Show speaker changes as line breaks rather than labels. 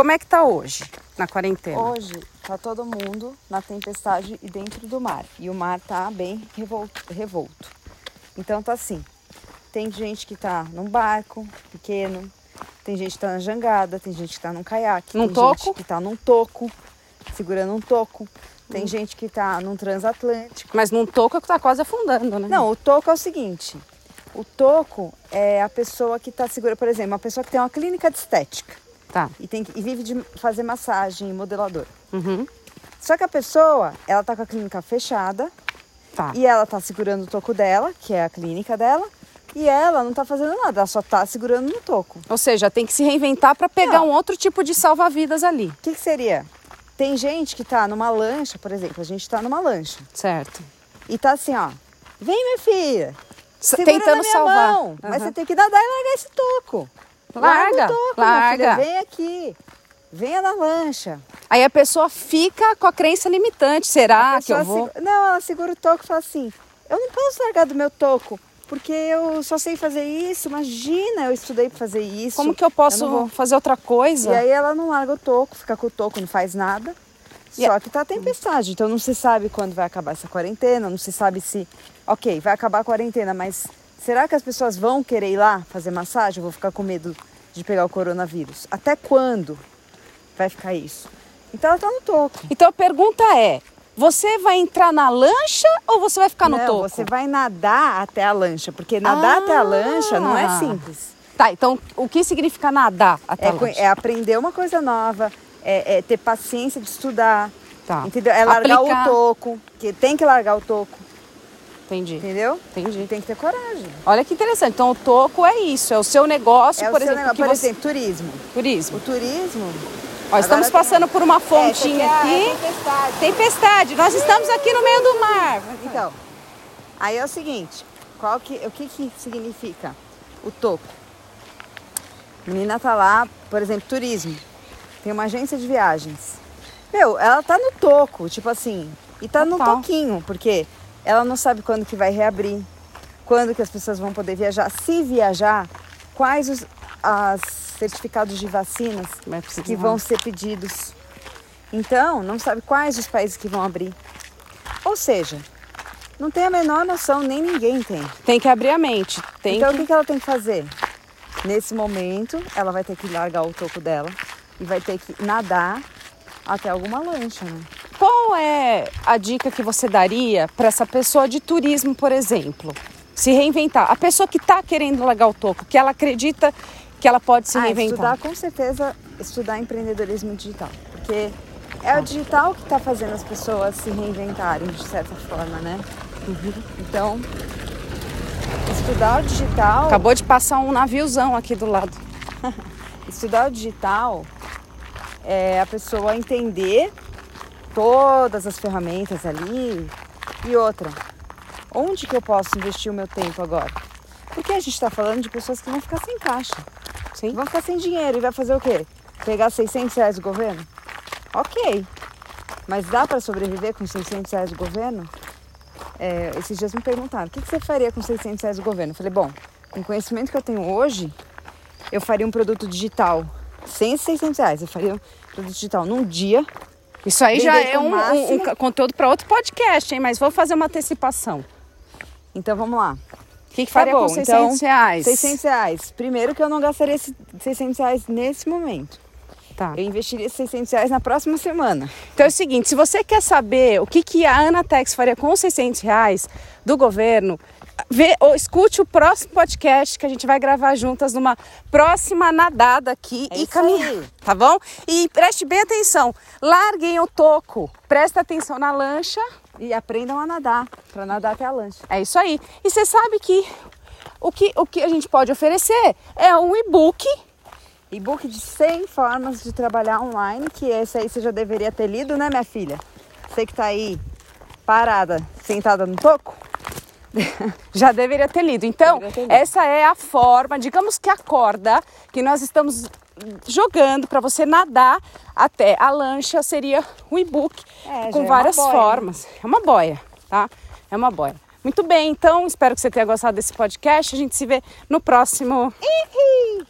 como é que tá hoje, na quarentena?
Hoje tá todo mundo na tempestade e dentro do mar. E o mar tá bem revolto. revolto. Então tá assim. Tem gente que tá num barco pequeno, tem gente que tá na jangada, tem gente que tá num caiaque,
Num
tem
toco?
gente que tá num toco, segurando um toco.
Hum.
Tem gente que tá num transatlântico.
Mas num toco que tá quase afundando, né?
Não, o toco é o seguinte. O toco é a pessoa que tá segura, por exemplo, uma pessoa que tem uma clínica de estética
Tá.
e, tem que- e vive de fazer massagem e modelador.
Uhum.
Só que a pessoa, ela tá com a clínica fechada
Tá.
e ela tá segurando o toco dela, que é a clínica dela, e ela não tá fazendo nada, ela só tá segurando no toco.
Ou seja, tem que se reinventar para pegar
Não.
um outro tipo de salva-vidas ali.
O que, que seria? Tem gente que tá numa lancha, por exemplo, a gente tá numa lancha
Certo.
e tá assim, ó. Vem, minha filha. Segura
Tentando salvar.
mão. Mas
Aham.
você tem que nadar e largar esse toco.
Larga,
o toco,
larga.
Filha, vem aqui. Venha na lancha.
Aí a pessoa fica com a crença limitante. Será que eu vou?
segu- Não, ela segura o toco e fala assim: Eu não posso largar do meu toco, porque eu só sei fazer isso. Imagina, eu estudei pra fazer isso.
Como que eu posso
vou.
fazer outra coisa?
E aí ela não larga o toco, fica com o toco, não faz nada.
E
Só que tá tempestade, então não se sabe quando vai acabar essa quarentena, não se sabe se, ok, vai acabar a quarentena, mas será que as pessoas vão querer ir lá fazer massagem? Eu vou ficar com medo de pegar o coronavírus. Até quando vai ficar isso? Então ela tá no toco.
Então a pergunta é: você vai entrar na lancha ou você vai ficar no
não,
toco?
você vai nadar até a lancha, porque nadar até a lancha não é
Ah.
simples.
Tá, então o que significa nadar até
É,
a lancha?
é aprender uma coisa nova, é, é ter paciência de estudar,
Tá.
entendeu? É largar
Aplicar.
o toco, que tem que largar o toco,
Entendi.
entendeu?
Entendi.
Tem que ter coragem.
Olha que interessante. Então o toco é isso, é o seu negócio,
É o
por
seu
exemplo,
negócio.
que
Por
você...
exemplo, turismo.
turismo.
O turismo.
Ó, estamos
Agora
passando por uma
É,
fontinha aqui.
é tempestade.
Tempestade, nós estamos aqui no meio do mar.
Então, aí é o seguinte, qual que, o que, que significa o toco? A menina tá lá, por exemplo, turismo. Tem uma agência de viagens. Meu, ela tá no toco, tipo assim, e tá no
Total.
toquinho, porque ela não sabe quando que vai reabrir, quando que as pessoas vão poder viajar, se viajar, quais os as certificados de vacinas
precisar.
que vão ser pedidos. Então, não sabe quais os países que vão abrir. Ou seja, não tem a menor noção, nem ninguém tem.
Tem que abrir a mente.
Então,
que...
o que ela tem que fazer? Nesse momento, ela vai ter que largar o toco dela e vai ter que nadar até alguma lancha, né?
Qual é a dica que você daria para essa pessoa de turismo, por exemplo? Se reinventar. A pessoa que está querendo largar o toco, que ela acredita que ela pode se
ah,
reinventar.
estudar, com certeza, estudar empreendedorismo digital. Porque é o digital que está fazendo as pessoas se reinventarem, de certa forma, né?
Uhum.
Então, estudar o digital...
Acabou de passar um naviozão aqui do lado.
Estudar o digital é a pessoa entender todas as ferramentas ali. E outra, onde que eu posso investir o meu tempo agora? Porque a gente está falando de pessoas que vão ficar sem caixa,
Sim.
vão ficar sem dinheiro e vai fazer o quê? Pegar 600 reais do governo? Ok, mas dá para sobreviver com 600 reais do governo? É, esses dias me perguntaram, o que, que você faria com 600 reais do governo? Eu falei, bom, com o conhecimento que eu tenho hoje, eu faria um produto digital sem esses 600 reais. Eu faria um produto digital num dia.
Isso aí já é um, um- um conteúdo para outro podcast, hein? Mas vou fazer uma antecipação.
Então vamos lá.
O que, que
Tá
faria
bom,
com 600
então,
reais?
600 reais. Primeiro que eu não gastaria esses 600 reais nesse momento.
Tá.
Eu investiria esses 600 reais na próxima semana.
Então é o seguinte, se você quer saber o que, que a Anatex faria com os 600 reais do governo, vê, ou escute o próximo podcast que a gente vai gravar juntas numa próxima nadada aqui
É
e caminhar, tá bom? E preste bem atenção, larguem o toco, presta atenção na lancha,
E aprendam a nadar, para nadar até a lancha.
é isso aí. E você sabe que o que, o que a gente pode oferecer é um e-book
E-book de 100 formas de trabalhar online, que esse aí você já deveria ter lido, né, minha filha? Você que tá aí parada, sentada no toco.
Já deveria ter lido. Então,
ter lido.
essa é a forma, digamos que a corda que nós estamos jogando para você nadar até a lancha seria o e-book
É,
com
é
várias
né?
formas. É uma boia, tá? É uma boia. Muito bem, então espero que você tenha gostado desse podcast. A gente se vê no próximo.
Ih!